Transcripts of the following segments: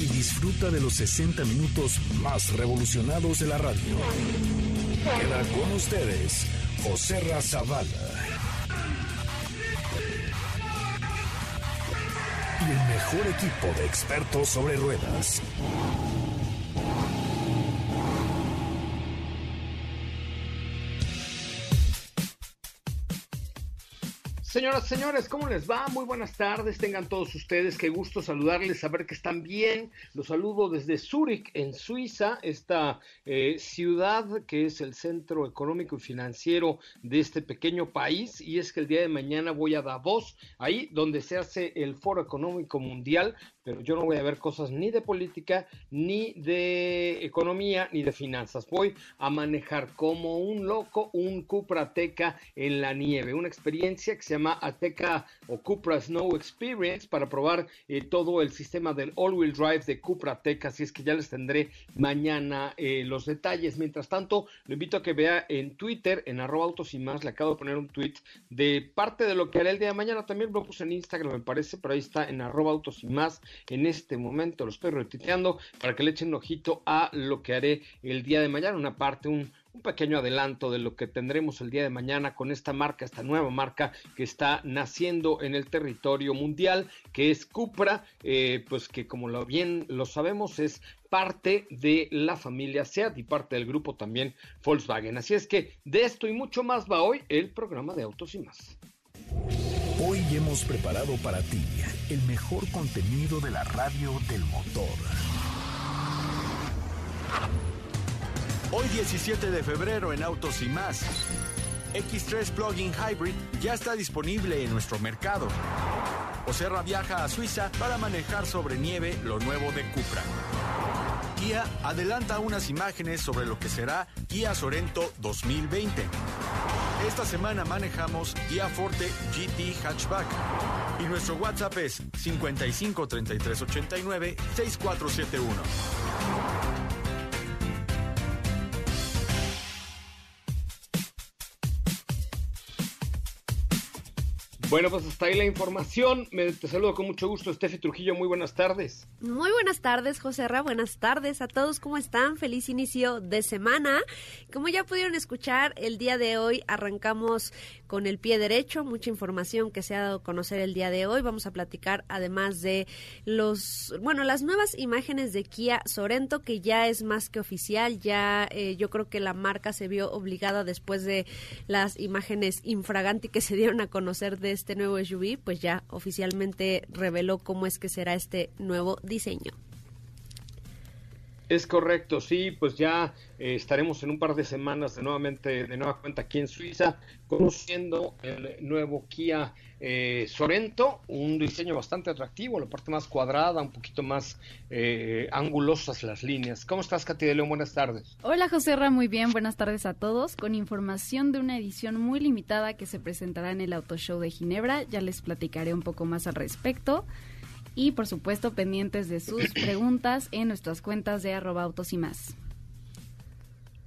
disfruta de los 60 minutos más revolucionados de la radio. Queda con ustedes José Razabala. Y el mejor equipo de expertos sobre ruedas. Señoras, señores, ¿cómo les va? Muy buenas tardes, tengan todos ustedes, qué gusto saludarles, saber que están bien. Los saludo desde Zúrich, en Suiza, esta eh, ciudad que es el centro económico y financiero de este pequeño país. Y es que el día de mañana voy a Davos, ahí donde se hace el Foro Económico Mundial, pero yo no voy a ver cosas ni de política, ni de economía, ni de finanzas. Voy a manejar como un loco un Cupra Ateca en la nieve, una experiencia que se llama Ateca o Cupra Snow Experience para probar eh, todo el sistema del all-wheel drive de Cupra Ateca, así es que ya les tendré mañana eh, los detalles. Mientras tanto, lo invito a que vea en Twitter, en arroba autos y más, le acabo de poner un tweet de parte de lo que haré el día de mañana, también lo puse en Instagram me parece, pero ahí está en arroba autos y más en este momento. Lo estoy retuiteando para que le echen ojito a lo que haré el día de mañana, una parte, un, pequeño adelanto de lo que tendremos el día de mañana con esta marca, esta nueva marca que está naciendo en el territorio mundial, que es Cupra, eh, pues que como lo bien lo sabemos es parte de la familia SEAT y parte del grupo también Volkswagen. Así es que de esto y mucho más va hoy el programa de Autos y más. Hoy hemos preparado para ti el mejor contenido de la radio del motor. Hoy 17 de febrero en Autos y más. X3 Plug-in Hybrid ya está disponible en nuestro mercado. Oserra viaja a Suiza para manejar sobre nieve lo nuevo de Cupra. Kia adelanta unas imágenes sobre lo que será Kia Sorento 2020. Esta semana manejamos Kia Forte GT Hatchback. Y nuestro WhatsApp es 55 33 89 6471. Bueno, pues hasta ahí la información. Me, te saludo con mucho gusto, Estefi Trujillo. Muy buenas tardes. Muy buenas tardes, José Ra. Buenas tardes a todos. ¿Cómo están? Feliz inicio de semana. Como ya pudieron escuchar, el día de hoy arrancamos con el pie derecho. Mucha información que se ha dado a conocer el día de hoy. Vamos a platicar además de los, bueno, las nuevas imágenes de Kia Sorento, que ya es más que oficial. Ya eh, yo creo que la marca se vio obligada después de las imágenes infraganti que se dieron a conocer de este nuevo SUV, pues ya oficialmente reveló cómo es que será este nuevo diseño. Es correcto, sí, pues ya eh, estaremos en un par de semanas de nuevamente de nueva cuenta aquí en Suiza conociendo el nuevo Kia eh, Sorento, un diseño bastante atractivo, la parte más cuadrada, un poquito más eh, angulosas las líneas. ¿Cómo estás, Katy de León? Buenas tardes. Hola, José Ra, muy bien, buenas tardes a todos. Con información de una edición muy limitada que se presentará en el Auto Show de Ginebra, ya les platicaré un poco más al respecto y por supuesto pendientes de sus preguntas en nuestras cuentas de arroba autos y más.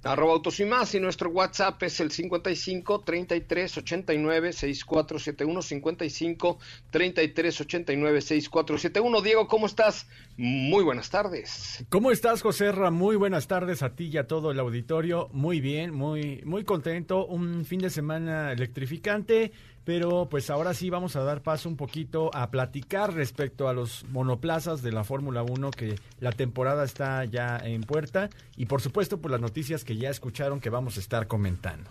Arroba autos y más y nuestro WhatsApp es el 55 33 89 6471 55 33 89 6471 Diego, ¿cómo estás? Muy buenas tardes. ¿Cómo estás, José Ra? Muy buenas tardes a ti y a todo el auditorio. Muy bien, muy, muy contento. Un fin de semana electrificante pero pues ahora sí vamos a dar paso un poquito a platicar respecto a los monoplazas de la Fórmula 1 que la temporada está ya en puerta y por supuesto por las noticias que ya escucharon que vamos a estar comentando.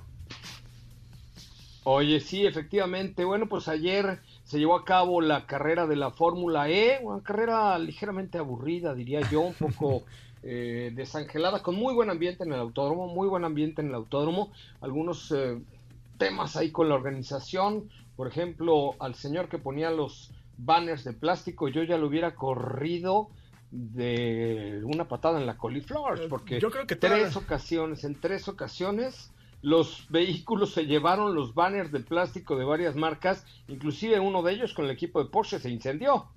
Oye, sí, efectivamente. Bueno, pues ayer se llevó a cabo la carrera de la Fórmula E, una carrera ligeramente aburrida, diría yo, un poco eh, desangelada, con muy buen ambiente en el autódromo, muy buen ambiente en el autódromo. Algunos eh, temas ahí con la organización. Por ejemplo, al señor que ponía los banners de plástico, yo ya lo hubiera corrido de una patada en la coliflor, Eh, porque yo creo que tres toda- ocasiones, en tres ocasiones, los vehículos se llevaron los banners de plástico de varias marcas, inclusive uno de ellos con el equipo de Porsche se incendió.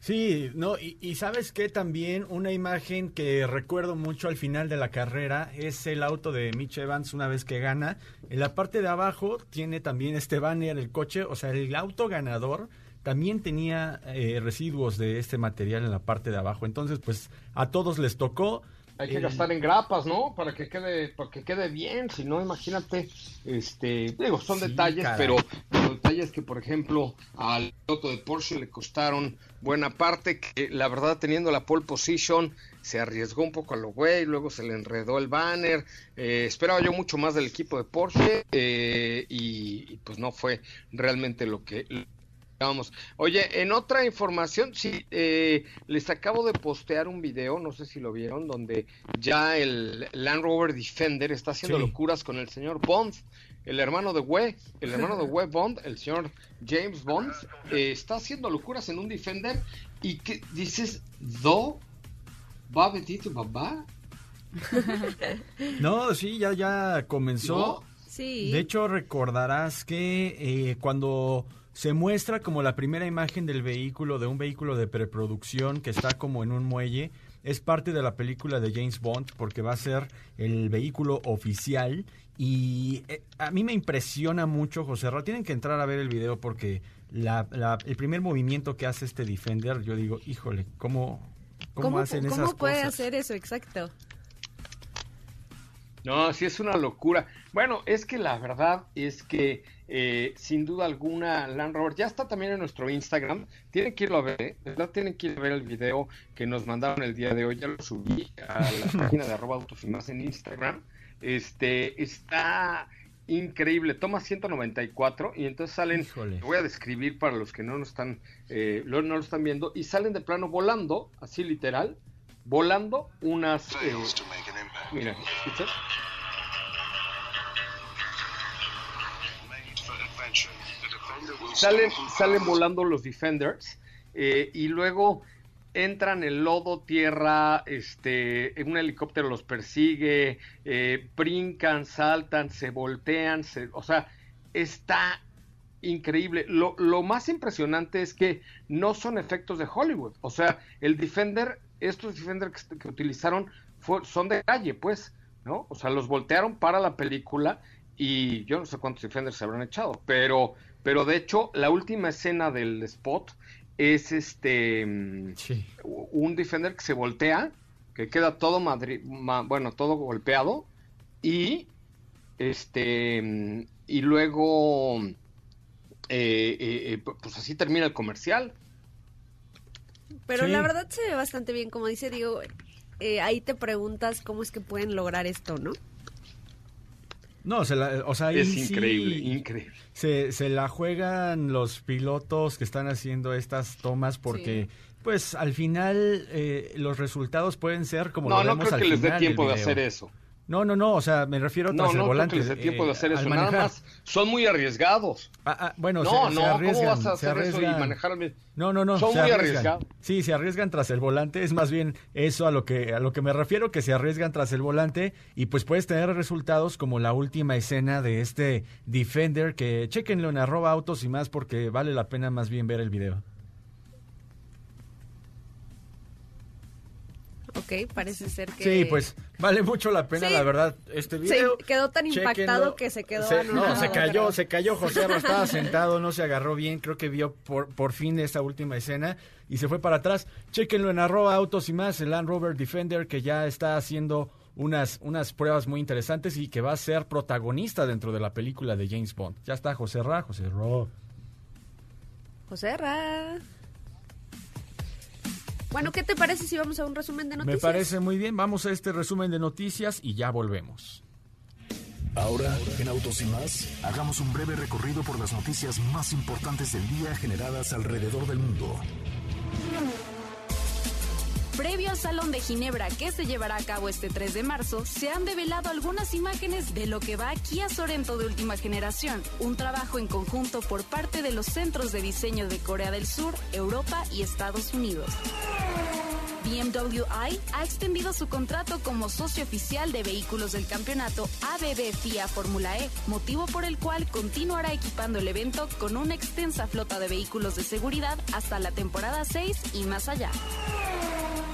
Sí, no, y, y sabes que también una imagen que recuerdo mucho al final de la carrera es el auto de Mitch Evans una vez que gana. En la parte de abajo tiene también este banner, el coche, o sea, el auto ganador también tenía eh, residuos de este material en la parte de abajo. Entonces, pues a todos les tocó. Hay que gastar en grapas, ¿no? Para que quede, para que quede bien, si no, imagínate, este, digo, son Sí, detalles, pero, pero detalles que, por ejemplo, al auto de Porsche le costaron buena parte, que la verdad, teniendo la pole position, se arriesgó un poco a lo güey, luego se le enredó el banner, eh, esperaba yo mucho más del equipo de Porsche, eh, y, y, pues no fue realmente lo que Vamos. Oye, en otra información, sí, eh, les acabo de postear un video, no sé si lo vieron, donde ya el Land Rover Defender está haciendo Sí. locuras con el señor Bond, el hermano de Webb, el hermano de Webb Bond, el señor James Bond, eh, está haciendo locuras en un Defender y que dices, ¿do? ¿Va bendito papá? No, sí, ya, ya comenzó. No. Sí. De hecho, recordarás que eh, cuando se muestra como la primera imagen del vehículo, de un vehículo de preproducción que está como en un muelle, es parte de la película de James Bond porque va a ser el vehículo oficial. Y eh, a mí me impresiona mucho, José Ra. Tienen que entrar a ver el video porque la- la- el primer movimiento que hace este Defender, yo digo, híjole, ¿cómo, cómo, ¿Cómo, hacen cómo esas puede cosas? hacer eso? Exacto. No, sí es una locura. Bueno, es que la verdad es que eh, sin duda alguna Land Rover ya está también en nuestro Instagram. Tienen que irlo a ver, ¿eh? verdad tienen que ir a ver el video que nos mandaron el día de hoy. Ya lo subí a la página de arroba en Instagram. Este está increíble. Toma 194 y entonces salen. Híjole. Voy a describir para los que no lo están, eh, no lo están viendo y salen de plano volando, así literal, volando unas. eh, mira, ¿escuchas? salen, salen volando los Defenders eh, y luego entran en lodo, tierra, este, un helicóptero los persigue, eh, brincan, saltan, se voltean, se- o sea, está increíble. Lo, lo más impresionante es que no son efectos de Hollywood, o sea, el Defender, estos Defender que, que utilizaron fue- son de calle, pues, ¿no? O sea, los voltearon para la película y yo no sé cuántos Defenders se habrán echado, pero, pero de hecho la última escena del spot es este Sí. un Defender que se voltea, que queda todo madri- ma- bueno, todo golpeado y este y luego eh, eh, eh, pues así termina el comercial. Pero Sí. la verdad se ve bastante bien, como dice Diego. eh, ahí te preguntas cómo es que pueden lograr esto, ¿no? No, se la- o sea, es sí increíble, increíble. se, se la juegan los pilotos que están haciendo estas tomas porque, pues, al final eh, los resultados pueden ser como No, lo no vemos creo al que les dé tiempo de hacer eso. No, no, no, o sea, me refiero No, tras el no creo volante. que les dé tiempo de eh, hacer eso. Nada más son muy arriesgados. Ah, ah, bueno, no, se, se no, ¿cómo vas a hacer eso y manejar No, no, no. Son muy arriesgados. Sí, se arriesgan tras el volante. Es más bien eso a lo que a lo que me refiero, que se arriesgan tras el volante y pues puedes tener resultados como la última escena de este Defender, que chequenlo en arroba autos y más porque vale la pena más bien ver el video. Ok, parece ser que... Sí, pues vale mucho la pena, Sí. la verdad, este Se video. quedó tan impactado que se quedó Se- No, se cayó, creo. se cayó José, Arra, estaba sentado, no se agarró bien, creo que vio por, por fin esta última escena y se fue para atrás. Chéquenlo en arroba autos y más, el Land Rover Defender que ya está haciendo unas, unas pruebas muy interesantes y que va a ser protagonista dentro de la película de James Bond. Ya está José Ra, José Ra. José Ra. Bueno, ¿qué te parece si vamos a un resumen de Me noticias? parece muy bien, vamos a este resumen de noticias y ya volvemos. Ahora, en Autos y más, hagamos un breve recorrido por las noticias más importantes del día generadas alrededor del mundo. Previo al Salón de Ginebra que se llevará a cabo este 3 de marzo, se han develado algunas imágenes de lo que va Kia Sorento de última generación, un trabajo en conjunto por parte de los centros de diseño de Corea del Sur, Europa y Estados Unidos. BMW i ha extendido su contrato como socio oficial de vehículos del campeonato ABB FIA Fórmula E, motivo por el cual continuará equipando el evento con una extensa flota de vehículos de seguridad hasta la temporada 6 y más allá.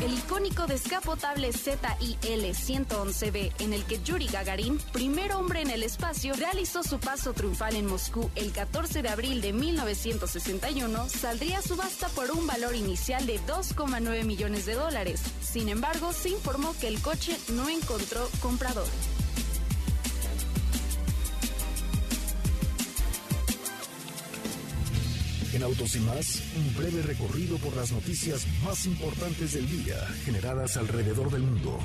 El icónico descapotable ZIL 111B, en el que Yuri Gagarin, primer hombre en el espacio, realizó su paso triunfal en Moscú el 14 de abril de 1961, saldría a subasta por un valor inicial de 2,9 millones de dólares. Sin embargo, se informó que el coche no encontró comprador. En Autos y más, un breve recorrido por las noticias más importantes del día generadas alrededor del mundo.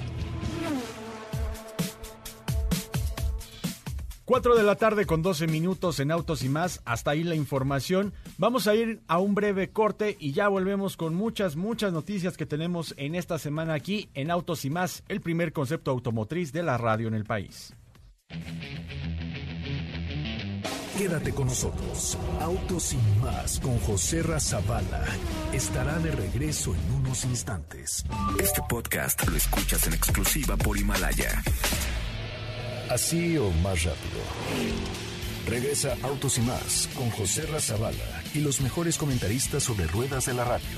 4 de la tarde con 12 minutos en Autos y más. Hasta ahí la información. Vamos a ir a un breve corte y ya volvemos con muchas, muchas noticias que tenemos en esta semana aquí en Autos y más, el primer concepto automotriz de la radio en el país. Quédate con nosotros. Autos y más con José Razabala estará de regreso en unos instantes. Este podcast lo escuchas en exclusiva por Himalaya. Así o más rápido. Regresa Autos y más con José Razabala y los mejores comentaristas sobre ruedas de la radio.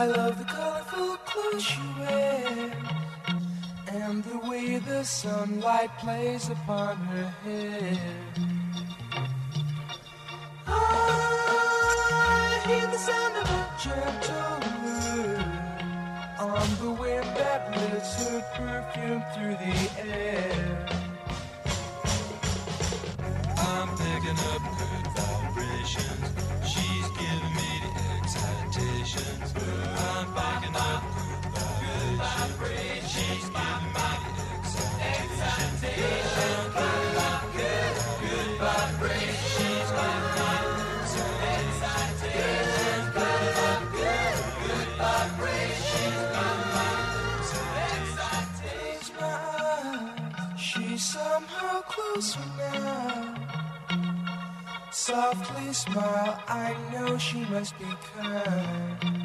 I love the colorful clothes you wear and the way the sunlight plays upon her hair. I hear the sound of a gentle on the wind that lifts her perfume through the air. I'm picking up good vibrations. She's giving me the excitations. I'm smile, I know she must be kind.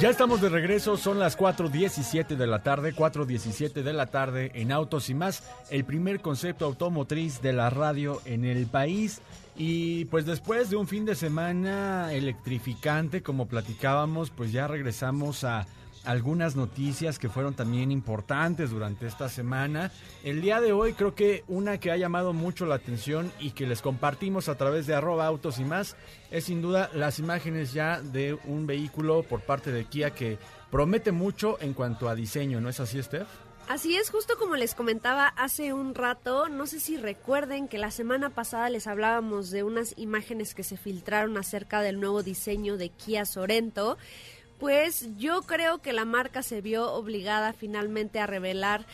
Ya estamos de regreso, son las 4.17 de la tarde, 4.17 de la tarde en Autos y más, el primer concepto automotriz de la radio en el país. Y pues después de un fin de semana electrificante, como platicábamos, pues ya regresamos a algunas noticias que fueron también importantes durante esta semana. El día de hoy creo que una que ha llamado mucho la atención y que les compartimos a través de arroba autos y más es sin duda las imágenes ya de un vehículo por parte de Kia que promete mucho en cuanto a diseño, ¿no es así, Steph? Así es, justo como les comentaba hace un rato, no sé si recuerden que la semana pasada les hablábamos de unas imágenes que se filtraron acerca del nuevo diseño de Kia Sorento. Pues yo creo que la marca se vio obligada finalmente a revelar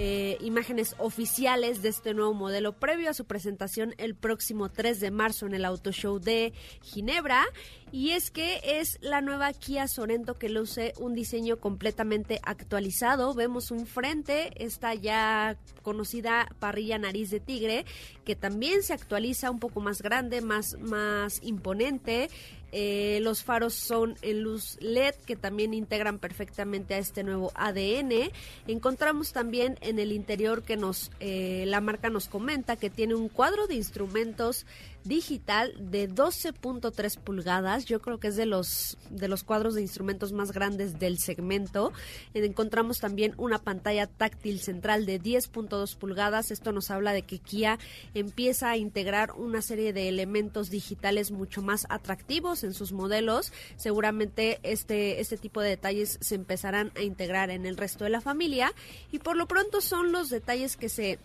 eh, imágenes oficiales de este nuevo modelo previo a su presentación el próximo 3 de marzo en el Auto Show de Ginebra. Y es que es la nueva Kia Sorento que luce un diseño completamente actualizado. Vemos un frente, esta ya conocida parrilla nariz de tigre, que también se actualiza un poco más grande, más, más imponente. Eh, los faros son en luz LED que también integran perfectamente a este nuevo ADN. Encontramos también en el interior que nos eh, la marca nos comenta que tiene un cuadro de instrumentos digital de 12.3 pulgadas. Yo creo que es de los de los cuadros de instrumentos más grandes del segmento. Encontramos también una pantalla táctil central de 10.2 pulgadas. Esto nos habla de que Kia empieza a integrar una serie de elementos digitales mucho más atractivos en sus modelos. Seguramente este este tipo de detalles se empezarán a integrar en el resto de la familia y por lo pronto son los detalles que se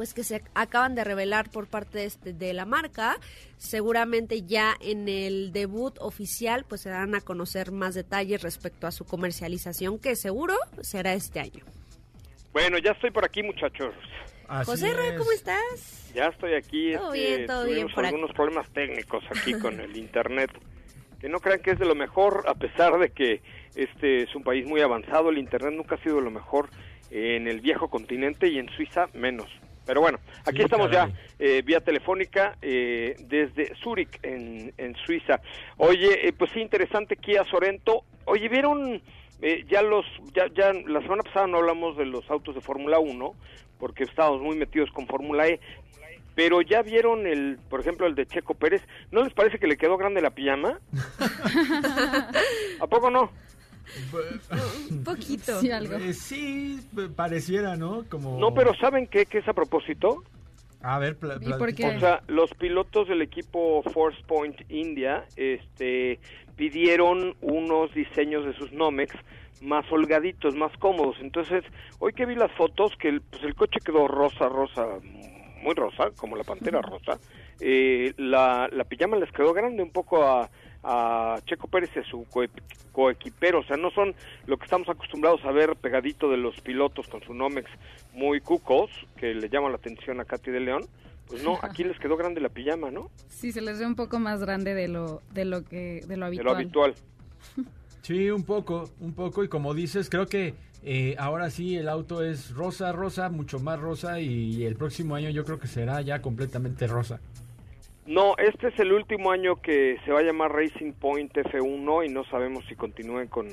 pues que se acaban de revelar por parte de, este, de la marca. Seguramente ya en el debut oficial pues se dan a conocer más detalles respecto a su comercialización que seguro será este año. Bueno, ya estoy por aquí muchachos. Así José Ra. ¿cómo estás? Ya estoy aquí. Todo este, bien, todo bien tuvimos por aquí. algunos problemas técnicos aquí con el internet. Que no crean que es de lo mejor, a pesar de que este es un país muy avanzado. El internet nunca ha sido lo mejor en el viejo continente y en Suiza menos. Pero bueno, aquí Sí, estamos caray. ya eh, vía telefónica eh, desde Zúrich, en, en Suiza. Oye, eh, pues sí, interesante Kia Sorento. Oye, ¿vieron eh, ya los, ya, ya la semana pasada no hablamos de los autos de Fórmula 1, porque estábamos muy metidos con Fórmula E, pero ya vieron el, por ejemplo, el de Checo Pérez, ¿no les parece que le quedó grande la pijama? ¿A poco no? Un poquito. Sí, algo. Eh, sí, pareciera, ¿no? Como... No, pero ¿saben qué, qué es a propósito? A ver, pla- ¿Y pla- por qué? O sea, los pilotos del equipo Force Point India este, pidieron unos diseños de sus Nomex más holgaditos, más cómodos. Entonces, hoy que vi las fotos, que el, pues el coche quedó rosa, rosa, muy rosa, como la pantera rosa, eh, la, la pijama les quedó grande un poco a, a Checo Pérez y a su coe- coequipero. O sea, no son lo que estamos acostumbrados a ver pegadito de los pilotos con su Nomex muy cucos, que le llaman la atención a Katy de León. Pues no, aquí les quedó grande la pijama, ¿no? Sí, se les ve un poco más grande de lo, de lo que, de lo De habitual. lo habitual. Sí, un poco, un poco. Y como dices, creo que eh, ahora sí el auto es rosa, rosa, mucho más rosa. Y el próximo año yo creo que será ya completamente rosa. No, este es el último año que se va a llamar Racing Point F1 y no sabemos si continúen con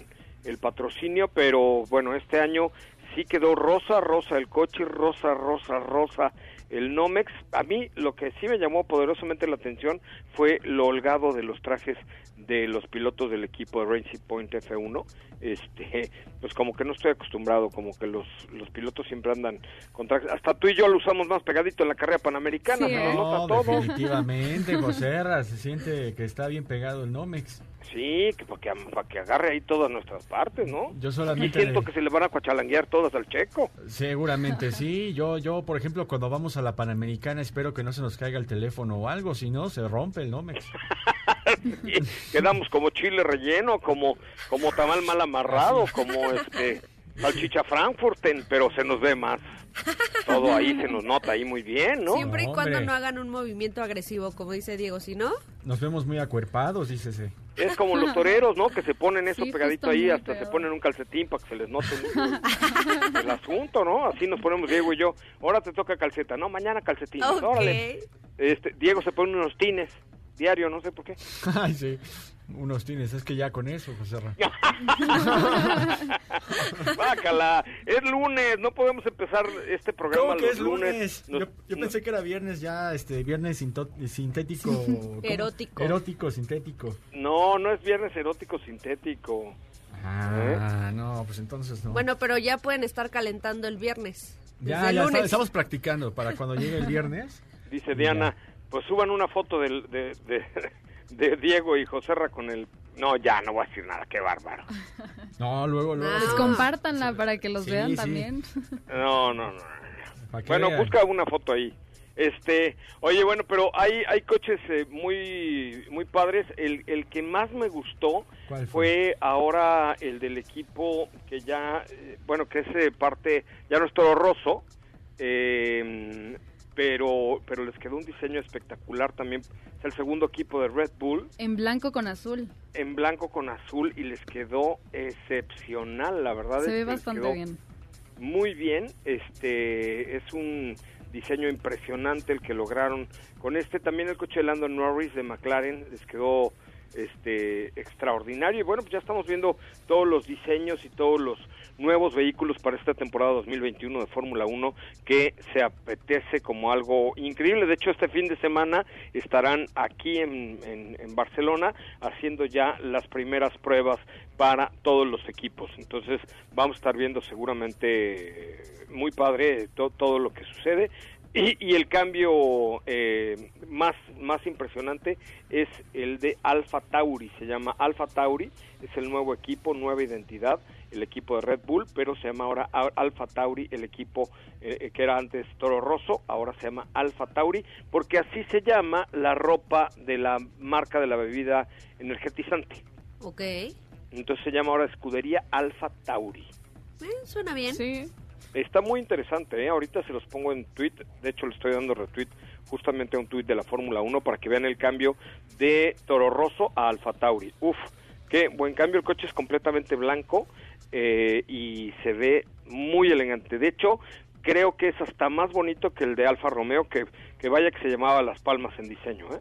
el patrocinio, pero bueno, este año sí quedó rosa, rosa el coche, rosa, rosa, rosa el Nomex. A mí lo que sí me llamó poderosamente la atención fue lo holgado de los trajes de los pilotos del equipo de Racing Point F1. Este, pues como que no estoy acostumbrado, como que los, los pilotos siempre andan con trajes. Hasta tú y yo lo usamos más pegadito en la carrera panamericana, Sí, se ¿eh? nos nota No, todo. definitivamente, José se siente que está bien pegado el Nomex. Sí, que para que, para que agarre ahí todas nuestras partes, ¿no? Yo Y solamente... siento que se le van a cuachalanguear todas al checo. Seguramente sí. Yo, yo, por ejemplo, cuando vamos a la Panamericana, espero que no se nos caiga el teléfono o algo, si no, se rompe el Nomex. Y quedamos como chile relleno, como, como tamal mal amarrado, como este salchicha Frankfurten, pero se nos ve más. Todo ahí se nos nota ahí muy bien, ¿no? Siempre y cuando no hagan un movimiento agresivo, como dice Diego, si no, Nos vemos muy acuerpados, dícese. Es como los toreros, ¿no? Que se ponen eso Sí, pegadito ahí, hasta se ponen un calcetín para que se les note mucho el asunto, ¿no? Así nos ponemos Diego y yo. Ahora te toca calceta, no, mañana calcetín. ok. Órale. Este, Diego se pone unos tines diario, no sé por qué. Ay, sí. Unos tienes, es que ya con eso, José. Bácala, es lunes, no podemos empezar este programa ¿Cómo que los es lunes? Nos- Yo, yo pensé que era viernes ya, este, viernes sintético. Erótico. Erótico, sintético. No, no es viernes erótico sintético. Ah, no, pues entonces no. bueno, pero ya pueden estar calentando el viernes. ya, desde el ya lunes. está- estamos practicando para cuando llegue el viernes. Dice Diana, pues suban una foto del- de, de, de Diego y Joserra con el... No, ya, no voy a decir nada, qué bárbaro. No, luego, luego. No. Pues compártanla para que los Sí, vean sí. también. No, no, no. Bueno, vean. busca una foto ahí. Este, oye, bueno, pero hay hay coches eh, muy muy padres. El, el que más me gustó ¿Cuál fue? fue ahora el del equipo que ya, eh, bueno, que es eh, parte, ya no es Toro Rosso, eh, pero pero les quedó un diseño espectacular también. Es el segundo equipo de Red Bull En blanco con azul. en blanco con azul y les quedó excepcional, la verdad. Se es ve bastante bien. muy bien. Este es un diseño impresionante el que lograron con este. También el coche de Lando Norris de McLaren les quedó este extraordinario. Y bueno, pues ya estamos viendo todos los diseños y todos los nuevos vehículos para esta temporada 2021 de Fórmula 1 que se apetece como algo increíble. De hecho, este fin de semana estarán aquí en, en- en Barcelona haciendo ya las primeras pruebas para todos los equipos. Entonces vamos a estar viendo seguramente muy padre to- todo lo que sucede. Y, y el cambio eh, más, más impresionante es el de Alfa Tauri, se llama Alfa Tauri, es el nuevo equipo, nueva identidad, el equipo de Red Bull, pero se llama ahora Al- Alfa Tauri, el equipo eh, que era antes Toro Rosso, ahora se llama Alfa Tauri, porque así se llama la ropa de la marca de la bebida energetizante. Ok. Entonces se llama ahora Escudería Alfa Tauri. Eh, suena bien. Sí. Está muy interesante, ¿eh? ahorita se los pongo en tweet, de hecho le estoy dando retweet justamente a un tweet de la Fórmula 1 para que vean el cambio de Toro Rosso a Alfa Tauri. Uf, qué buen cambio, el coche es completamente blanco eh, y se ve muy elegante. De hecho, creo que es hasta más bonito que el de Alfa Romeo, que, que vaya que se llamaba Las Palmas en diseño. ¿eh?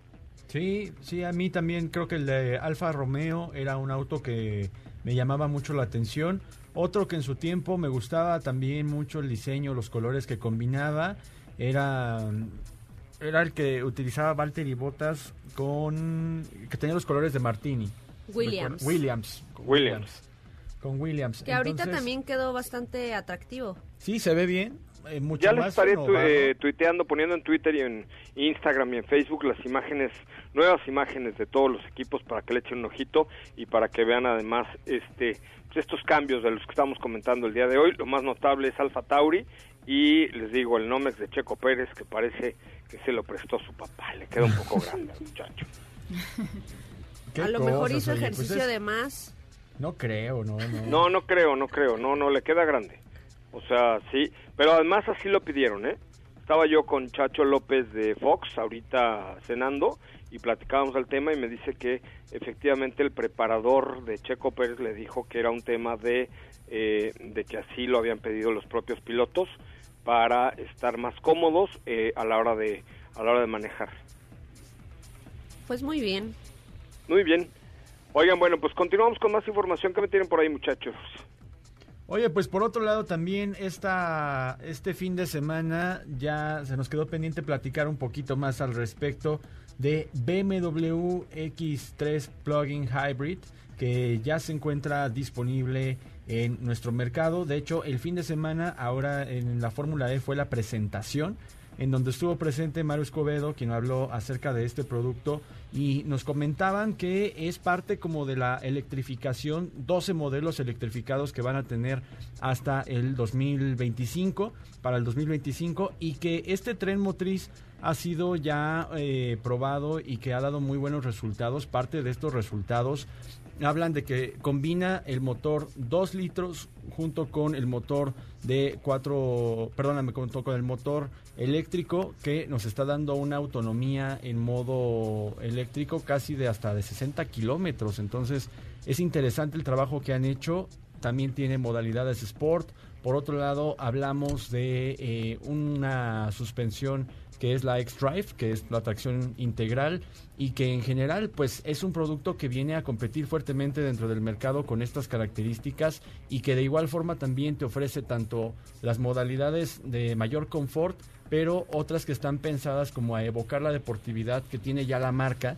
Sí, sí, a mí también creo que el de Alfa Romeo era un auto que me llamaba mucho la atención. Otro que en su tiempo me gustaba también mucho el diseño, los colores que combinaba, era, era el que utilizaba Valtteri Bottas con... que tenía los colores de Martini. Williams. Williams. Williams. Con Williams. Que ahorita Entonces, también quedó bastante atractivo. Sí, se ve bien. eh, mucho Ya les más estaré tu- eh, tuiteando, poniendo en Twitter y en Instagram y en Facebook las imágenes, nuevas imágenes de todos los equipos para que le echen un ojito y para que vean además este estos cambios de los que estamos comentando el día de hoy. Lo más notable es Alfa Tauri y les digo el Nomex de Checo Pérez que parece que se lo prestó su papá. Le queda un poco grande al muchacho. A lo mejor hizo oye, pues ejercicio es- de más. No creo, no, no. No, no creo, no creo, no, no, le queda grande. O sea, sí, pero además así lo pidieron, ¿eh? Estaba yo con Chacho López de Fox ahorita cenando y platicábamos el tema y me dice que efectivamente el preparador de Checo Pérez le dijo que era un tema de, eh, de que así lo habían pedido los propios pilotos para estar más cómodos eh, a la hora de a la hora de manejar. Pues muy bien. Muy bien. Oigan, bueno, pues continuamos con más información que me tienen por ahí, muchachos. Oye, pues por otro lado también esta, este fin de semana ya se nos quedó pendiente platicar un poquito más al respecto de BMW X3 Plug-in Hybrid que ya se encuentra disponible en nuestro mercado. De hecho, el fin de semana ahora en la Fórmula E fue la presentación en donde estuvo presente Mario Escobedo, quien habló acerca de este producto y nos comentaban que es parte como de la electrificación, 12 modelos electrificados que van a tener hasta el 2025, para el 2025, y que este tren motriz ha sido ya eh, probado y que ha dado muy buenos resultados. Parte de estos resultados hablan de que combina el motor 2 litros junto con el motor de 4, perdóname, con el motor eléctrico que nos está dando una autonomía en modo eléctrico casi de hasta de 60 kilómetros. Entonces es interesante el trabajo que han hecho. También tiene modalidades Sport. Por otro lado, hablamos de eh, una suspensión que es la X-Drive, que es la tracción integral y que en general pues es un producto que viene a competir fuertemente dentro del mercado con estas características y que de igual forma también te ofrece tanto las modalidades de mayor confort, pero otras que están pensadas como a evocar la deportividad que tiene ya la marca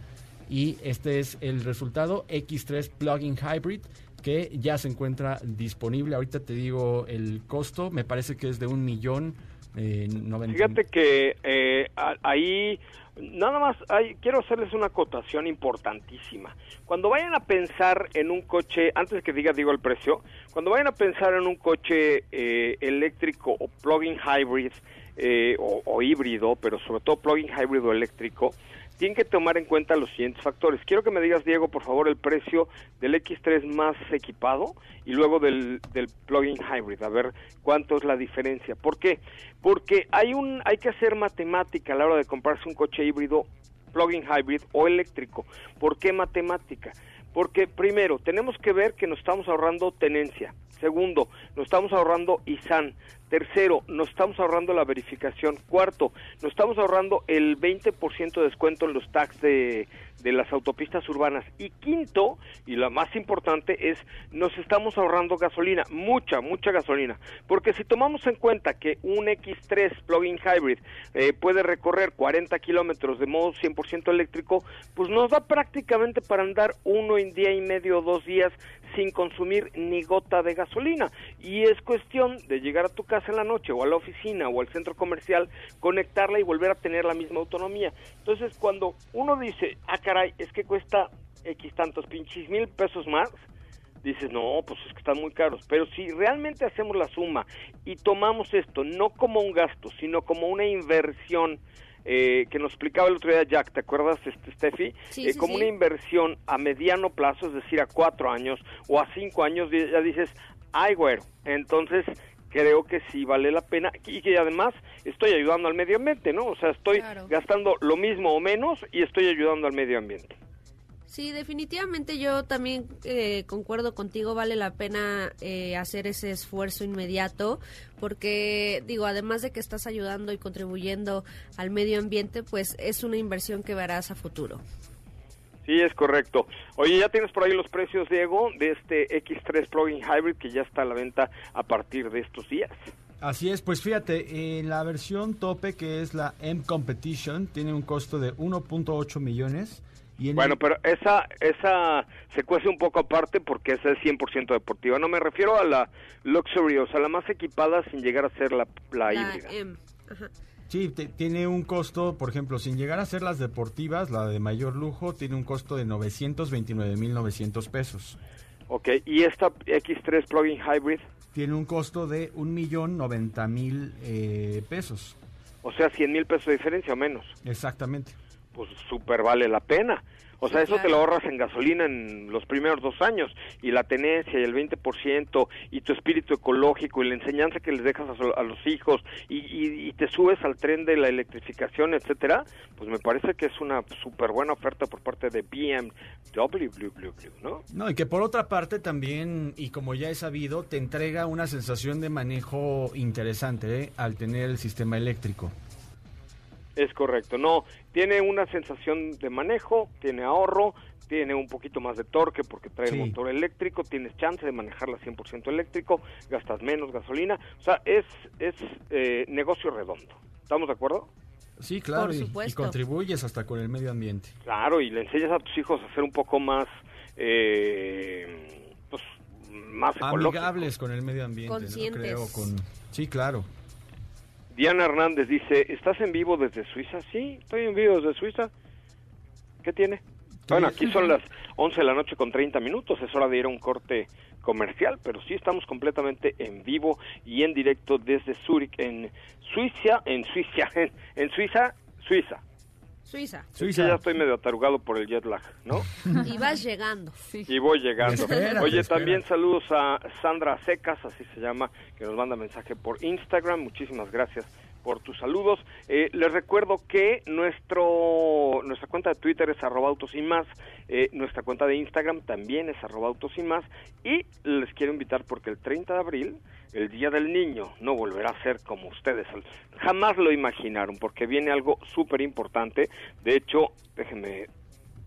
y este es el resultado X3 Plug-in Hybrid que ya se encuentra disponible. Ahorita te digo el costo, me parece que es de un millón eh, noventa- Fíjate que eh, ahí nada más hay, quiero hacerles una acotación importantísima. Cuando vayan a pensar en un coche, antes que diga digo el precio, cuando vayan a pensar en un coche eh, eléctrico o plug-in hybrid eh, o, o híbrido, pero sobre todo plug-in hybrid o eléctrico, tienen que tomar en cuenta los siguientes factores. Quiero que me digas, Diego, por favor, el precio del X3 más equipado y luego del, plug-in hybrid, a ver cuánto es la diferencia. ¿Por qué? Porque hay, un, hay que hacer matemática a la hora de comprarse un coche híbrido, plug-in hybrid o eléctrico. ¿Por qué matemática? Porque primero, tenemos que ver que nos estamos ahorrando tenencia. Segundo, nos estamos ahorrando ISAN. Tercero, nos estamos ahorrando la verificación. Cuarto, nos estamos ahorrando el 20% de descuento en los tax de, de las autopistas urbanas. Y quinto, y la más importante, es nos estamos ahorrando gasolina, mucha, mucha gasolina. Porque si tomamos en cuenta que un X3 plug-in hybrid eh, puede recorrer 40 kilómetros de modo 100% eléctrico, pues nos da prácticamente para andar uno en día y medio o dos días sin consumir ni gota de gasolina. Y es cuestión de llegar a tu casa en la noche o a la oficina o al centro comercial, conectarla y volver a tener la misma autonomía. Entonces, cuando uno dice, ah, caray, es que cuesta X tantos pinches mil pesos más, dices, no, pues es que están muy caros. Pero si realmente hacemos la suma y tomamos esto no como un gasto, sino como una inversión, eh, que nos explicaba el otro día Jack, ¿te acuerdas, este, Steffi? Sí, Eh, sí, como sí. una inversión a mediano plazo, es decir, a cuatro años o a cinco años, ya dices, ay, güero, entonces creo que sí vale la pena y que además estoy ayudando al medio ambiente, ¿no? O sea, estoy Claro. gastando lo mismo o menos y estoy ayudando al medio ambiente. Sí, definitivamente yo también eh, concuerdo contigo, vale la pena eh, hacer ese esfuerzo inmediato porque digo, además de que estás ayudando y contribuyendo al medio ambiente, pues es una inversión que verás a futuro. Sí, es correcto. Oye, ya tienes por ahí los precios, Diego, de este X3 Plug-in Hybrid que ya está a la venta a partir de estos días. Así es, pues fíjate, en la versión tope que es la M Competition tiene un costo de 1.8 millones. Y en Bueno, el- pero esa esa se cuece un poco aparte porque esa es 100% deportiva. No me refiero a la luxury, o sea, la más equipada sin llegar a ser la, la La híbrida. M. Ajá. Sí, te- tiene un costo, por ejemplo, sin llegar a ser las deportivas, la de mayor lujo, tiene un costo de 929.900 pesos. Ok, y esta X3 Plug-in Hybrid, Tiene un costo de 1.090.000 eh, pesos. o sea, 100 mil pesos de diferencia o menos. Exactamente. Pues súper vale la pena. O sea, Sí, eso te lo ahorras en gasolina en los primeros dos años y la tenencia y el 20% y tu espíritu ecológico y la enseñanza que les dejas a, so- a los hijos y, y- y te subes al tren de la electrificación, etcétera, pues me parece que es una súper buena oferta por parte de BMW, ¿no? No, y que por otra parte también, y como ya he sabido, te entrega una sensación de manejo interesante ¿eh? al tener el sistema eléctrico. Es correcto, no, tiene una sensación de manejo, tiene ahorro, tiene un poquito más de torque porque trae Sí. el motor eléctrico, tienes chance de manejarla 100% eléctrico, gastas menos gasolina, o sea, es, es eh, negocio redondo. ¿Estamos de acuerdo? Sí, claro, Por y- contribuyes hasta con el medio ambiente. Claro, y le enseñas a tus hijos a ser un poco más, eh, pues, más. Amigables con el medio ambiente, ¿no? Conscientes. Creo, con... Sí, claro. Diana Hernández dice, ¿estás en vivo desde Suiza? Sí, estoy en vivo desde Suiza. ¿Qué tiene? Bueno, aquí son las 11 de la noche con 30 minutos, es hora de ir a un corte comercial, pero sí estamos completamente en vivo y en directo desde Zurich, en Suiza, en Suiza, en, en Suiza, Suiza. Suiza. Que ya estoy medio atarugado por el jet lag, ¿no? Y vas llegando. Y voy llegando. Espérate, Oye, espérate. también saludos a Sandra Secas, así se llama, que nos manda mensaje por Instagram. Muchísimas gracias por tus saludos. Eh, les recuerdo que nuestro nuestra cuenta de Twitter es arroba autos y más, eh, nuestra cuenta de Instagram también es arroba autos y más, y les quiero invitar porque el 30 de abril, el Día del Niño, no volverá a ser como ustedes jamás lo imaginaron, porque viene algo súper importante. De hecho, déjenme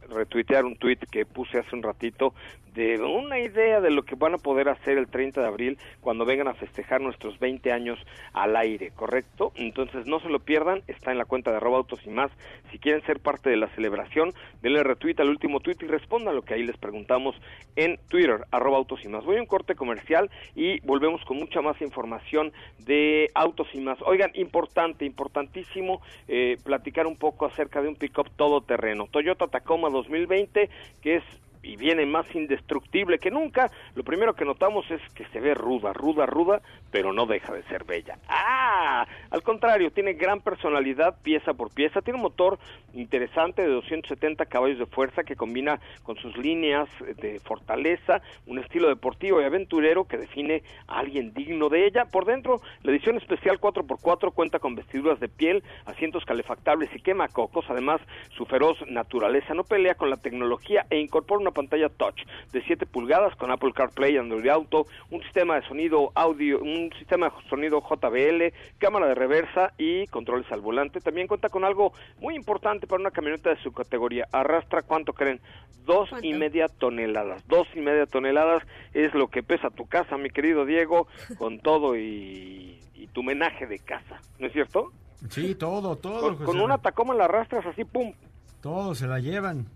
retuitear un tweet que puse hace un ratito de una idea de lo que van a poder hacer el 30 de abril cuando vengan a festejar nuestros 20 años al aire, ¿correcto? Entonces no se lo pierdan, está en la cuenta de arroba autos y más. Si quieren ser parte de la celebración, denle retweet al último tweet y respondan lo que ahí les preguntamos en Twitter, arroba autos y más. Voy a un corte comercial y volvemos con mucha más información de autos y más. Oigan, importante, importantísimo eh, platicar un poco acerca de un pickup todoterreno. Toyota Tacoma 2020, que es y viene más indestructible que nunca. Lo primero que notamos es que se ve ruda, ruda, ruda, pero no deja de ser bella. ¡Ah! Al contrario, tiene gran personalidad pieza por pieza. Tiene un motor interesante de 270 caballos de fuerza que combina con sus líneas de fortaleza, un estilo deportivo y aventurero que define a alguien digno de ella. Por dentro, la edición especial 4x4 cuenta con vestiduras de piel, asientos calefactables y quemacocos. Además, su feroz naturaleza no pelea con la tecnología e incorpora una pantalla touch de 7 pulgadas con Apple CarPlay, Android Auto, un sistema de sonido audio, un sistema de sonido JBL, cámara de reversa y controles al volante. También cuenta con algo muy importante para una camioneta de su categoría. Arrastra, ¿cuánto creen? Dos y media toneladas. Dos y media toneladas es lo que pesa tu casa, mi querido Diego, con todo y, y tu menaje de casa. ¿No es cierto? Sí, todo, todo. Con, José con una Tacoma la arrastras así, pum, Todo se la llevan.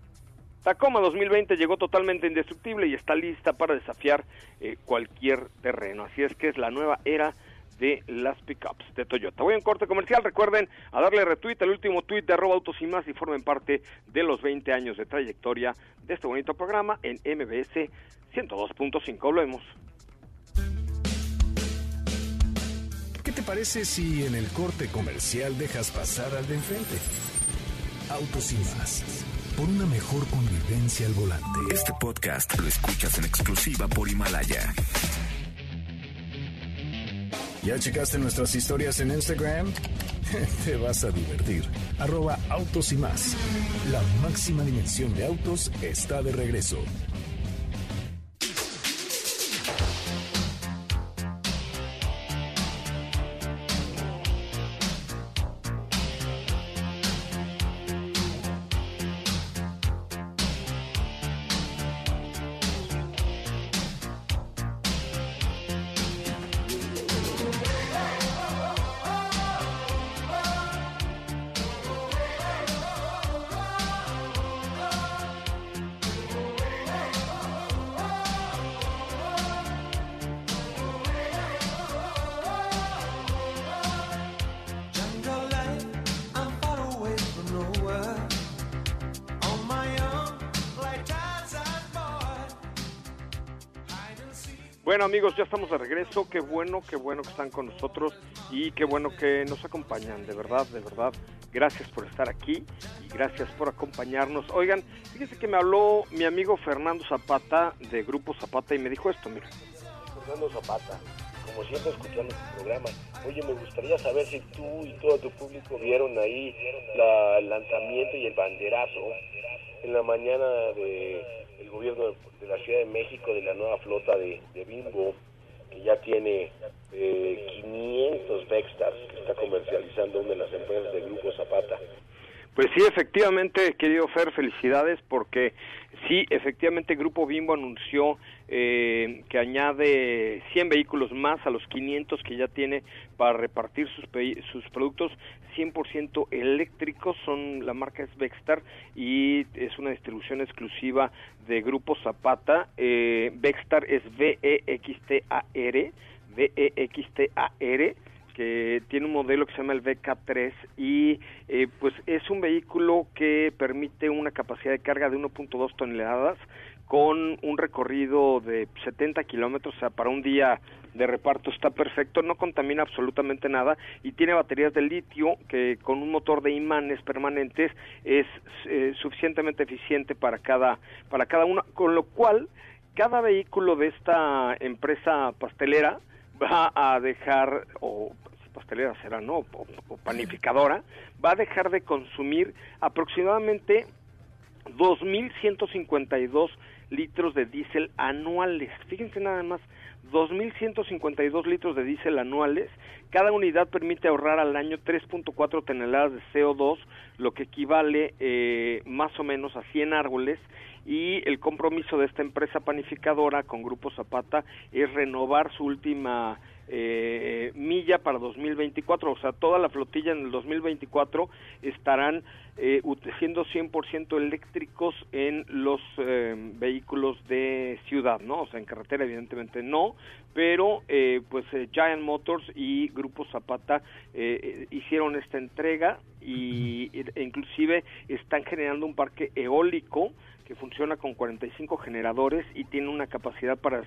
Tacoma 2020 llegó totalmente indestructible y está lista para desafiar eh, cualquier terreno. Así es que es la nueva era de las pickups de Toyota. Voy a un corte comercial. Recuerden a darle retweet al último tweet de arroba autos y más y formen parte de los 20 años de trayectoria de este bonito programa en MBS 102.5. Volvemos. ¿Qué te parece si en el corte comercial dejas pasar al de enfrente? Autos y más. Por una mejor convivencia al volante. Este podcast lo escuchas en exclusiva por Himalaya. ¿Ya checaste nuestras historias en Instagram? Te vas a divertir. Arroba autos y más. La máxima dimensión de autos está de regreso. Bueno amigos, ya estamos de regreso. Qué bueno, qué bueno que están con nosotros y qué bueno que nos acompañan. De verdad, de verdad. Gracias por estar aquí y gracias por acompañarnos. Oigan, fíjense que me habló mi amigo Fernando Zapata de Grupo Zapata y me dijo esto, mira. Fernando Zapata, como siempre escuchando tu programa. Oye, me gustaría saber si tú y todo tu público vieron ahí la- el lanzamiento y el banderazo en la mañana de el gobierno de, la Ciudad de México de la nueva flota de, de Bimbo, que ya tiene eh, 500 Vexstars que está comercializando una de las empresas del Grupo Zapata. Pues sí, efectivamente, querido Fer, felicidades porque sí, efectivamente Grupo Bimbo anunció eh, que añade 100 vehículos más a los 500 que ya tiene para repartir sus, sus productos 100% eléctricos, son la marca es Vexstar y es una distribución exclusiva de Grupo Zapata. Eh, Vexstar es V-E-X-T-A-R, V-E-X-T-A-R que tiene un modelo que se llama el VK3 y eh, pues es un vehículo que permite una capacidad de carga de 1.2 toneladas con un recorrido de 70 kilómetros, o sea, para un día de reparto está perfecto, no contamina absolutamente nada y tiene baterías de litio que con un motor de imanes permanentes es eh, suficientemente eficiente para cada para cada uno, con lo cual cada vehículo de esta empresa pastelera va a dejar, o pastelera será, no, o, o panificadora, va a dejar de consumir aproximadamente 2.152 litros de diésel anuales. Fíjense nada más, 2.152 litros de diésel anuales. Cada unidad permite ahorrar al año 3.4 toneladas de CO2, lo que equivale eh, más o menos a 100 árboles. Y el compromiso de esta empresa panificadora con Grupo Zapata es renovar su última eh, milla para 2024, o sea, toda la flotilla en el 2024 estarán eh, siendo 100% eléctricos en los eh, vehículos de ciudad, ¿no? O sea, en carretera evidentemente no, pero eh, pues eh, Giant Motors y Grupo Zapata eh, eh, hicieron esta entrega y e inclusive están generando un parque eólico que funciona con 45 generadores y tiene una capacidad para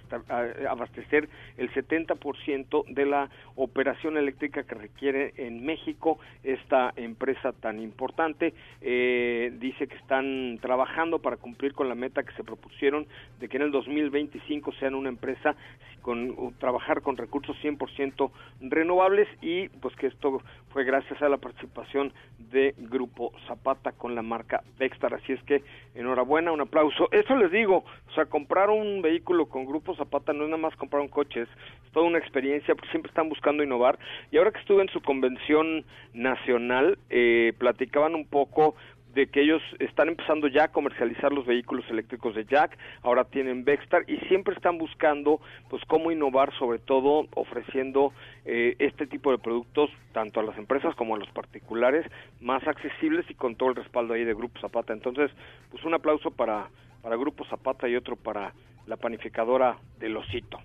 abastecer el 70% de la operación eléctrica que requiere en México esta empresa tan importante. Eh, dice que están trabajando para cumplir con la meta que se propusieron de que en el 2025 sean una empresa con trabajar con recursos 100% renovables y pues que esto fue gracias a la participación de Grupo Zapata con la marca Dexter, así es que enhorabuena, un aplauso. Eso les digo, o sea, comprar un vehículo con Grupo Zapata no es nada más comprar un coche, es, es toda una experiencia porque siempre están buscando innovar y ahora que estuve en su convención nacional eh, platicaban un poco de que ellos están empezando ya a comercializar los vehículos eléctricos de Jack, ahora tienen Vexstar y siempre están buscando pues cómo innovar, sobre todo ofreciendo eh, este tipo de productos tanto a las empresas como a los particulares más accesibles y con todo el respaldo ahí de Grupo Zapata. Entonces, pues un aplauso para para Grupo Zapata y otro para la panificadora del osito.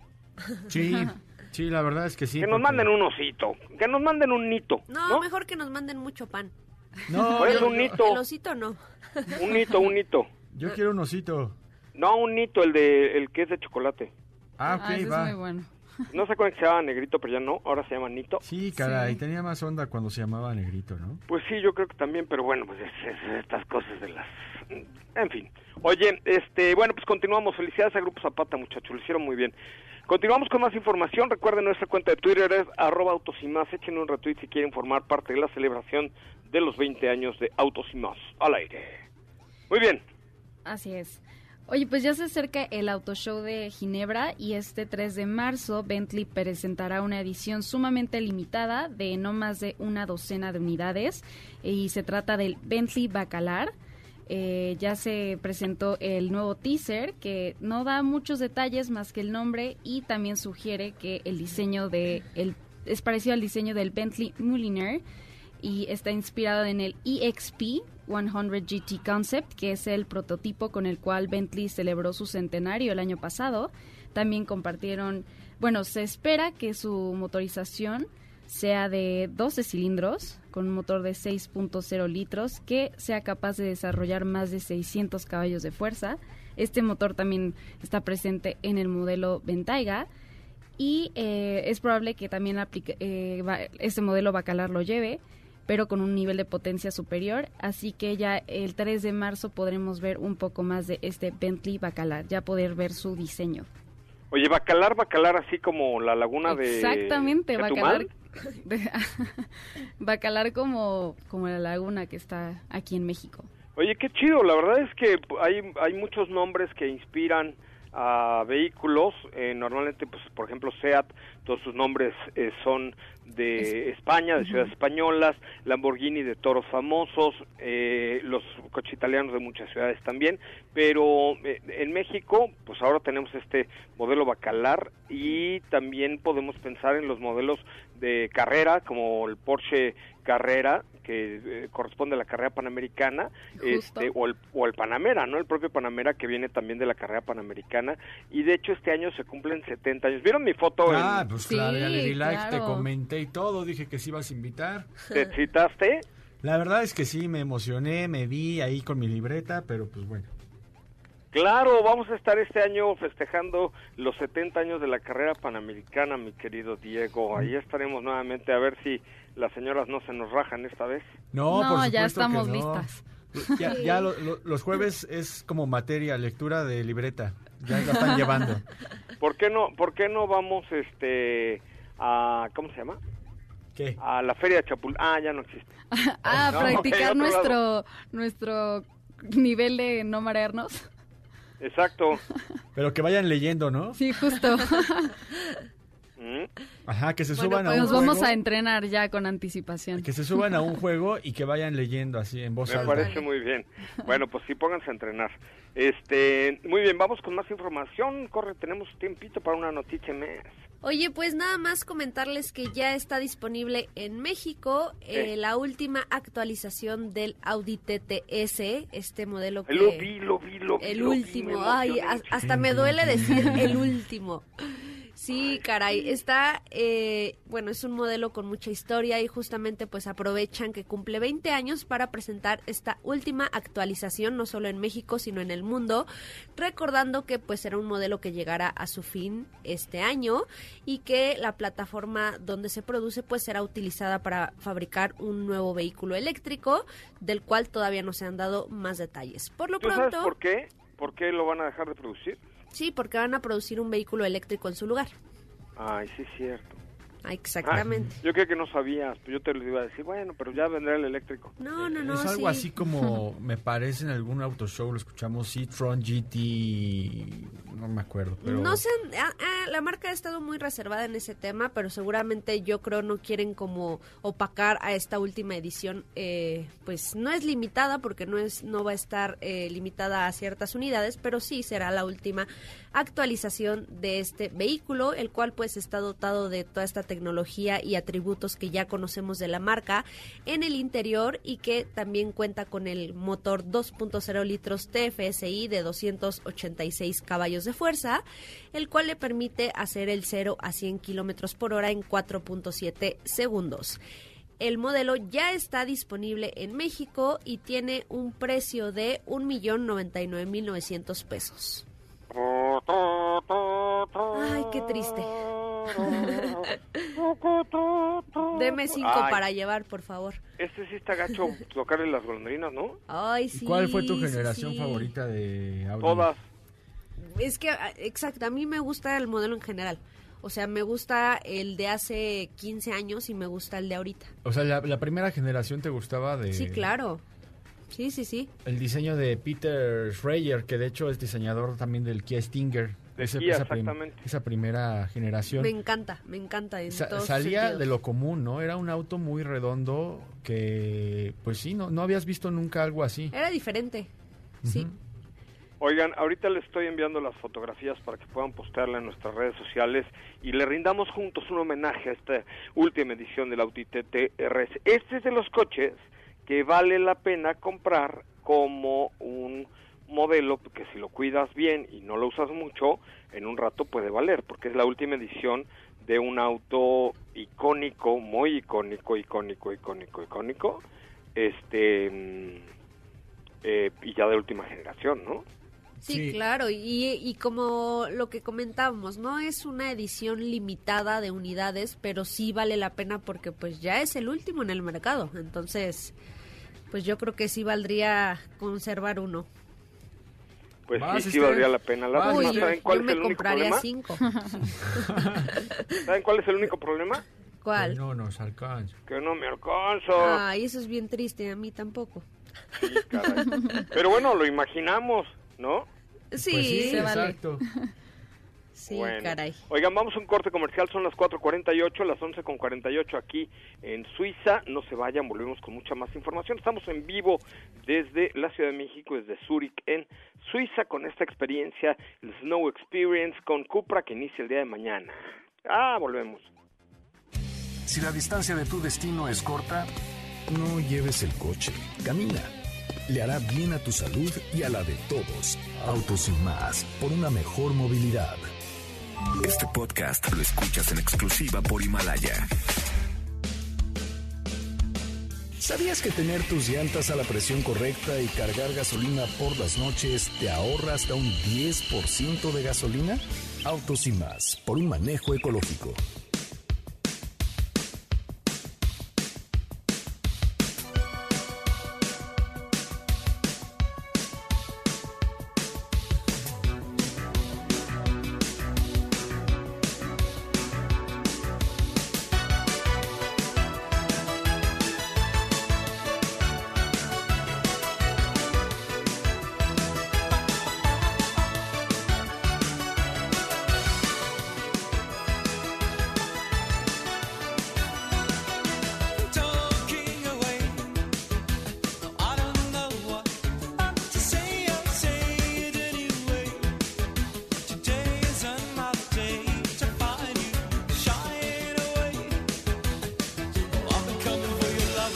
Sí, sí, la verdad es que sí. que nos porque- manden un osito, que nos manden un nito, No, ¿no? mejor que nos manden mucho pan. No, Pues yo, un nito, El osito no. un nito, un nito. yo quiero un osito. No, un nito, el de el que es de chocolate. Ah, Ah, ese ok, es va. muy bueno. No sé es que se llama negrito, pero ya no, ahora se llama Nito. Sí, caray, Sí. tenía más onda cuando se llamaba Negrito, ¿no? Pues sí, yo creo que también, pero bueno, pues es, es estas cosas de las... En fin. Oye, este, bueno, pues continuamos. Felicidades a Grupo Zapata, muchachos, lo hicieron muy bien. Continuamos con más información. Recuerden nuestra cuenta de Twitter es arroba autos y más. Echen un retweet si quieren formar parte de la celebración de los 20 años de Autos y más al aire. Muy bien. Así es. Oye, pues ya se acerca el Auto Show de Ginebra y este 3 de marzo Bentley presentará una edición sumamente limitada de no más de una docena de unidades y se trata del Bentley Bacalar. Eh, ya se presentó el nuevo teaser que no da muchos detalles más que el nombre y también sugiere que el diseño de el, es parecido al diseño del Bentley Mulliner y está inspirado en el EXP 100 GT Concept, que es el prototipo con el cual Bentley celebró su centenario el año pasado. También compartieron, bueno, se espera que su motorización sea de 12 cilindros con un motor de 6.0 litros que sea capaz de desarrollar más de 600 caballos de fuerza. Este motor también está presente en el modelo Bentayga y eh, es probable que también aplique, eh, va- este modelo Bacalar lo lleve, pero con un nivel de potencia superior. Así que ya el 3 de marzo podremos ver un poco más de este Bentley Bacalar, ya poder ver su diseño. Oye, Bacalar, Bacalar, así como la laguna de... Exactamente, Chetumal. Bacalar. Bacalar como, como la laguna que está aquí en México. Oye, qué chido, la verdad es que hay, hay muchos nombres que inspiran a vehículos, eh, normalmente, pues, por ejemplo, SEAT, todos sus nombres eh, son de España, de ciudades españolas, Lamborghini de toros famosos, eh, los coches italianos de muchas ciudades también, pero en México, pues ahora tenemos este modelo Bacalar y también podemos pensar en los modelos de carrera, como el Porsche Carrera, que eh, corresponde a la carrera panamericana, este, o, el, o el Panamera, ¿no? El propio Panamera que viene también de la carrera panamericana. Y de hecho este año se cumplen 70 años. ¿Vieron mi foto? Ah, en, pues Sí, claro, ya le di like, te comenté y todo, dije que sí ibas a invitar. ¿Te citaste? La verdad es que sí, me emocioné, me vi ahí con mi libreta, pero pues bueno. Claro, vamos a estar este año festejando los 70 años de la carrera panamericana, mi querido Diego. Ahí estaremos nuevamente a ver si las señoras no se nos rajan esta vez. No, No, por supuesto ya que estamos no. listas. Ya, ya lo- lo- los jueves es como materia, lectura de libreta. Ya la están llevando. ¿Por qué no, por qué no vamos este a ¿cómo se llama? ¿Qué? A la feria de Chapul. Ah, ya no existe. Ah, No, practicar lado. nuestro, nuestro nivel de no marearnos. Exacto. Pero que vayan leyendo, ¿no? Sí, justo. Mm. Ajá, que se Bueno, suban a pues un Nos vamos juego, a entrenar ya con anticipación. que se suban a un juego y que vayan leyendo así en voz Me alta. parece muy bien. Bueno, pues sí, pónganse a entrenar. Este, muy bien, vamos con más información. Corre, tenemos tiempito para una noticia más. Oye, pues nada más comentarles que ya está disponible en México eh, la última actualización del Audi TTS, este modelo que... Lo vi, lo vi, lo vi. El lo último, ay, hasta me duele decir el último. Sí, caray, está, eh, bueno, es un modelo con mucha historia y justamente pues aprovechan que cumple 20 años para presentar esta última actualización, no solo en México, sino en el mundo, recordando que pues era un modelo que llegará a su fin este año y que la plataforma donde se produce pues será utilizada para fabricar un nuevo vehículo eléctrico, del cual todavía no se han dado más detalles. Por lo ¿Tú sabes pronto... por qué? ¿Por qué lo van a dejar de producir? Sí, porque van a producir un vehículo eléctrico en su lugar. Ay, sí es cierto. Ah, Exactamente. Ah, yo creo que no sabías, pues yo te lo iba a decir, bueno, pero ya vendrá el eléctrico. No, no, no. es algo sí. así como, me parece en algún auto show, lo escuchamos, Citroën GT, no me acuerdo, pero... No sé, ah, ah, la marca ha estado muy reservada en ese tema, pero seguramente yo creo no quieren como opacar a esta última edición, eh, pues no es limitada porque no es no va a estar eh, limitada a ciertas unidades, pero sí será la última actualización de este vehículo, el cual pues está dotado de toda esta tecnología y atributos que ya conocemos de la marca en el interior y que también cuenta con el motor 2.0 litros TFSI de 286 caballos de fuerza, el cual le permite hacer el 0 a 100 kilómetros por hora en 4.7 segundos. El modelo ya está disponible en México y tiene un precio de 1.099.900 pesos. Ay, qué triste. Deme cinco Ay. para llevar, por favor. Este sí está gacho tocarle las golondrinas, ¿no? Ay, ¿Y sí. ¿Cuál fue tu generación sí. favorita de Audi? Todas. es que, ah, exacto, a mí me gusta el modelo en general. O sea, me gusta el de hace 15 años y me gusta el de ahorita. O sea, la, la primera generación te gustaba de... Sí, claro. Sí, sí, sí. El diseño de Peter Schreier, que de hecho es diseñador también del Kia Stinger. Ese- Kia, esa, prim- exactamente. esa primera generación. Me encanta, me encanta. En Sa- salía sentidos. de lo común, ¿no? Era un auto muy redondo que, pues sí, no, no habías visto nunca algo así. Era diferente. Sí. Oigan, ahorita les estoy enviando las fotografías para que puedan postearla en nuestras redes sociales y le rindamos juntos un homenaje a esta última edición del Audi TT RS. Este es de los coches que vale la pena comprar como un modelo que si lo cuidas bien y no lo usas mucho, en un rato puede valer, porque es la última edición de un auto icónico, muy icónico, icónico, icónico, icónico, este mm, eh, y ya de última generación, ¿no? Sí, claro, y, y como lo que comentábamos, no es una edición limitada de unidades, pero sí vale la pena porque pues ya es el último en el mercado, entonces pues yo creo que sí valdría conservar uno. Pues sí, sí valdría la pena. La Uy, ¿saben yo, cuál yo es me el único compraría problema? cinco. ¿Saben cuál es el único problema? ¿Cuál? No nos alcanza. Que no me alcanzo. Ay, eso es bien triste, a mí tampoco. Sí, caray. Pero bueno, lo imaginamos, ¿no? Sí, Pues sí, se vale. exacto. sí, Bueno. caray. Oigan, vamos a un corte comercial, son las 4.48, las 11.48 aquí en Suiza. No se vayan, volvemos con mucha más información. Estamos en vivo desde la Ciudad de México, desde Zurich, en Suiza, con esta experiencia, el Snow Experience con Cupra, que inicia el día de mañana. Ah, volvemos. Si la distancia de tu destino es corta, no lleves el coche, camina. Le hará bien a tu salud y a la de todos. Autos sin más, por una mejor movilidad. Este podcast lo escuchas en exclusiva por Himalaya. ¿Sabías que tener tus llantas a la presión correcta y cargar gasolina por las noches te ahorra hasta un 10% de gasolina? Autos sin más, por un manejo ecológico.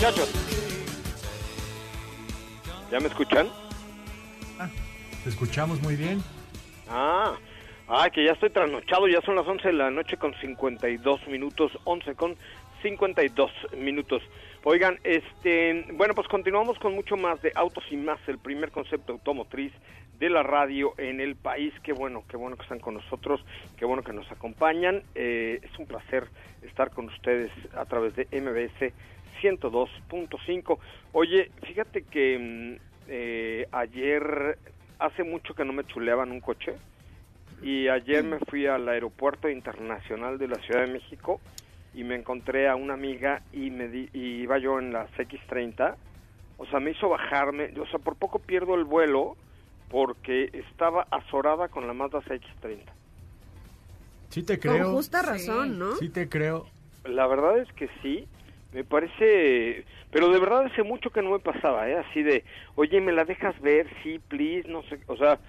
Muchachos. ¿Ya me escuchan? Te escuchamos muy bien. Ah, ah, que ya estoy trasnochado, ya son las 11 de la noche con 52 minutos, 11 con 52 minutos. Oigan, este, bueno, pues continuamos con mucho más de Autos y Más, el primer concepto automotriz de la radio en el país. Qué bueno, qué bueno que están con nosotros, qué bueno que nos acompañan. Eh, es un placer estar con ustedes a través de MBS 102.5. Oye, fíjate que mm, eh, ayer, hace mucho que no me chuleaban un coche y ayer me fui al aeropuerto internacional de la Ciudad de México y me encontré a una amiga y me di- y iba yo en las X30. O sea, me hizo bajarme, o sea, por poco pierdo el vuelo porque estaba azorada con la Mazda CX30. Sí te Con creo. justa razón, ¿no? Sí te creo. La verdad es que sí, me parece, pero de verdad hace mucho que no me pasaba, ¿eh? Así de, oye, ¿me la dejas ver? Sí, please, no sé, o sea,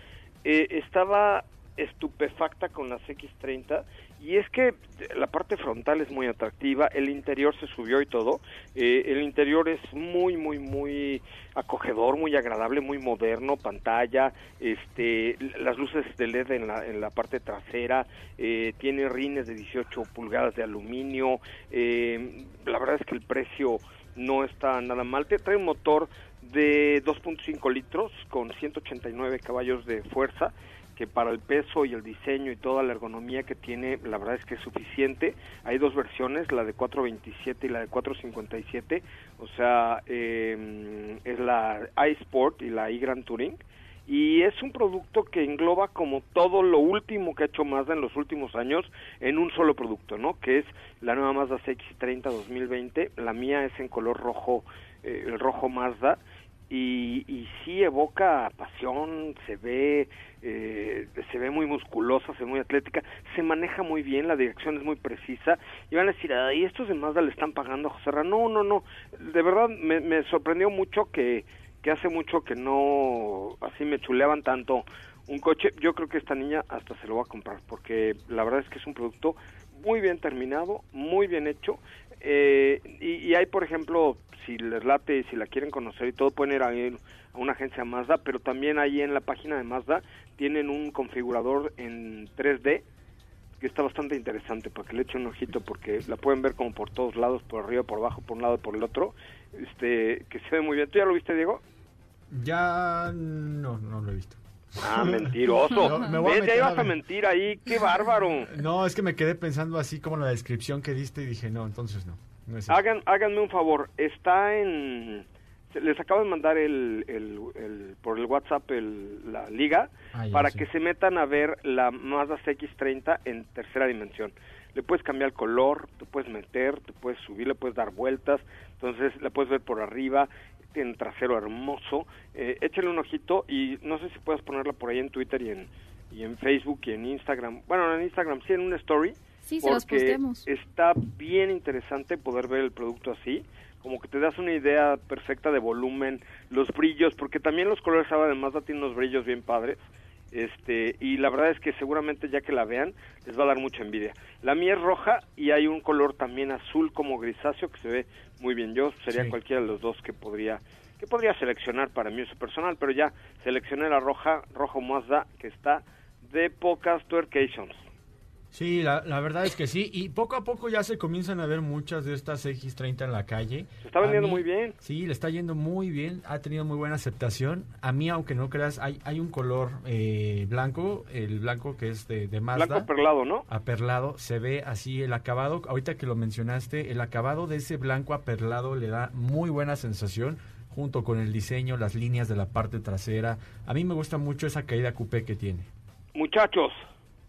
eh, estaba estupefacta con las X30 y es que la parte frontal es muy atractiva, el interior se subió y todo, eh, el interior es muy, muy, muy acogedor, muy agradable, muy moderno, pantalla, este, las luces de LED en la, en la parte trasera, eh, tiene rines de 18 pulgadas de aluminio, eh, la verdad es que el precio no está nada mal, te trae un motor de 2.5 litros con 189 caballos de fuerza, que para el peso y el diseño y toda la ergonomía que tiene, la verdad es que es suficiente. Hay dos versiones, la de 427 y la de 457, o sea, eh, es la iSport y la iGran Touring. y es un producto que engloba como todo lo último que ha hecho Mazda en los últimos años en un solo producto, ¿no? Que es la nueva Mazda CX-30 2020. La mía es en color rojo, eh, el rojo Mazda. Y, y sí evoca pasión, se ve, eh, se ve muy musculosa, se ve muy atlética, se maneja muy bien, la dirección es muy precisa. Y van a decir, ¿y estos de Mazda le están pagando a José Ra? No, no, no. De verdad me, me sorprendió mucho que, que hace mucho que no así me chuleaban tanto un coche. Yo creo que esta niña hasta se lo va a comprar porque la verdad es que es un producto muy bien terminado, muy bien hecho. Eh, y, y hay, por ejemplo, si les late si la quieren conocer y todo, pueden ir a, a una agencia Mazda, pero también ahí en la página de Mazda tienen un configurador en 3D que está bastante interesante para que le echen un ojito porque la pueden ver como por todos lados, por arriba, por abajo, por un lado por el otro, este que se ve muy bien. ¿Tú ya lo viste, Diego? Ya no, no lo he visto. Ah, mentiroso. No, me meter ibas a mentir ahí, qué bárbaro. No, es que me quedé pensando así como la descripción que diste y dije, no, entonces no. no es. Hagan, háganme un favor, está en... Les acabo de mandar el, el- el- por el WhatsApp el- la liga Ah, ya, para sí. que se metan a ver la Mazda CX-30 en tercera dimensión. Le puedes cambiar el color, te puedes meter, te puedes subir, le puedes dar vueltas, entonces la puedes ver por arriba, tiene trasero hermoso. Eh, échale un ojito y no sé si puedes ponerla por ahí en Twitter y en, y en Facebook y en Instagram. Bueno, en Instagram sí, en una story. Sí, se porque posteamos. está bien interesante poder ver el producto así, como que te das una idea perfecta de volumen, los brillos, porque también los colores ahora de Mazda tienen unos brillos bien padres. Este, y la verdad es que seguramente ya que la vean les va a dar mucha envidia. La mía es roja y hay un color también azul como grisáceo que se ve muy bien. Yo sería Sí. cualquiera de los dos que podría que podría seleccionar para mi uso personal, pero ya seleccioné la roja, rojo Mazda que está de pocas tuercations. Sí, la, la verdad es que sí. Y poco a poco ya se comienzan a ver muchas de estas X30 en la calle. Se está vendiendo mí- muy bien. Sí, le está yendo muy bien. Ha tenido muy buena aceptación. A mí, aunque no creas, hay, hay un color eh, blanco, el blanco que es de, de Mazda. Blanco perlado, ¿no? aperlado, se ve así el acabado, ahorita que lo mencionaste, el acabado de ese blanco aperlado le da muy buena sensación, junto con el diseño, las líneas de la parte trasera. A mí me gusta mucho esa caída coupé que tiene. Muchachos,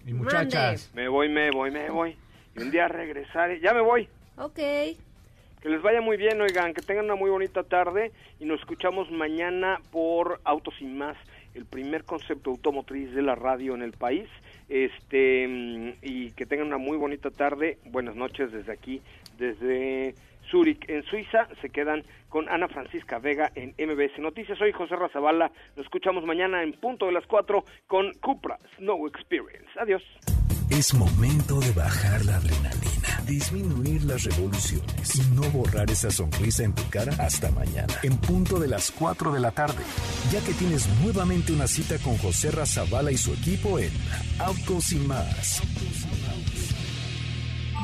Y muchachas, me voy, me voy, me voy. Y un día regresaré. Ya me voy. Ok. Que les vaya muy bien, oigan, que tengan una muy bonita tarde y nos escuchamos mañana por Autos y Más, el primer concepto automotriz de la radio en el país. Este mm, y que tengan una muy bonita tarde. Buenas noches desde aquí, desde Zurich, en Suiza. Se quedan con Ana Francisca Vega en MBS Noticias. Soy José Razabala. Nos escuchamos mañana en punto de las 4 con Cupra Snow Experience. Adiós. Es momento de bajar la adrenalina, disminuir las revoluciones y no borrar esa sonrisa en tu cara hasta mañana, en punto de las 4 de la tarde, ya que tienes nuevamente una cita con José Razabala y su equipo en Autos y más.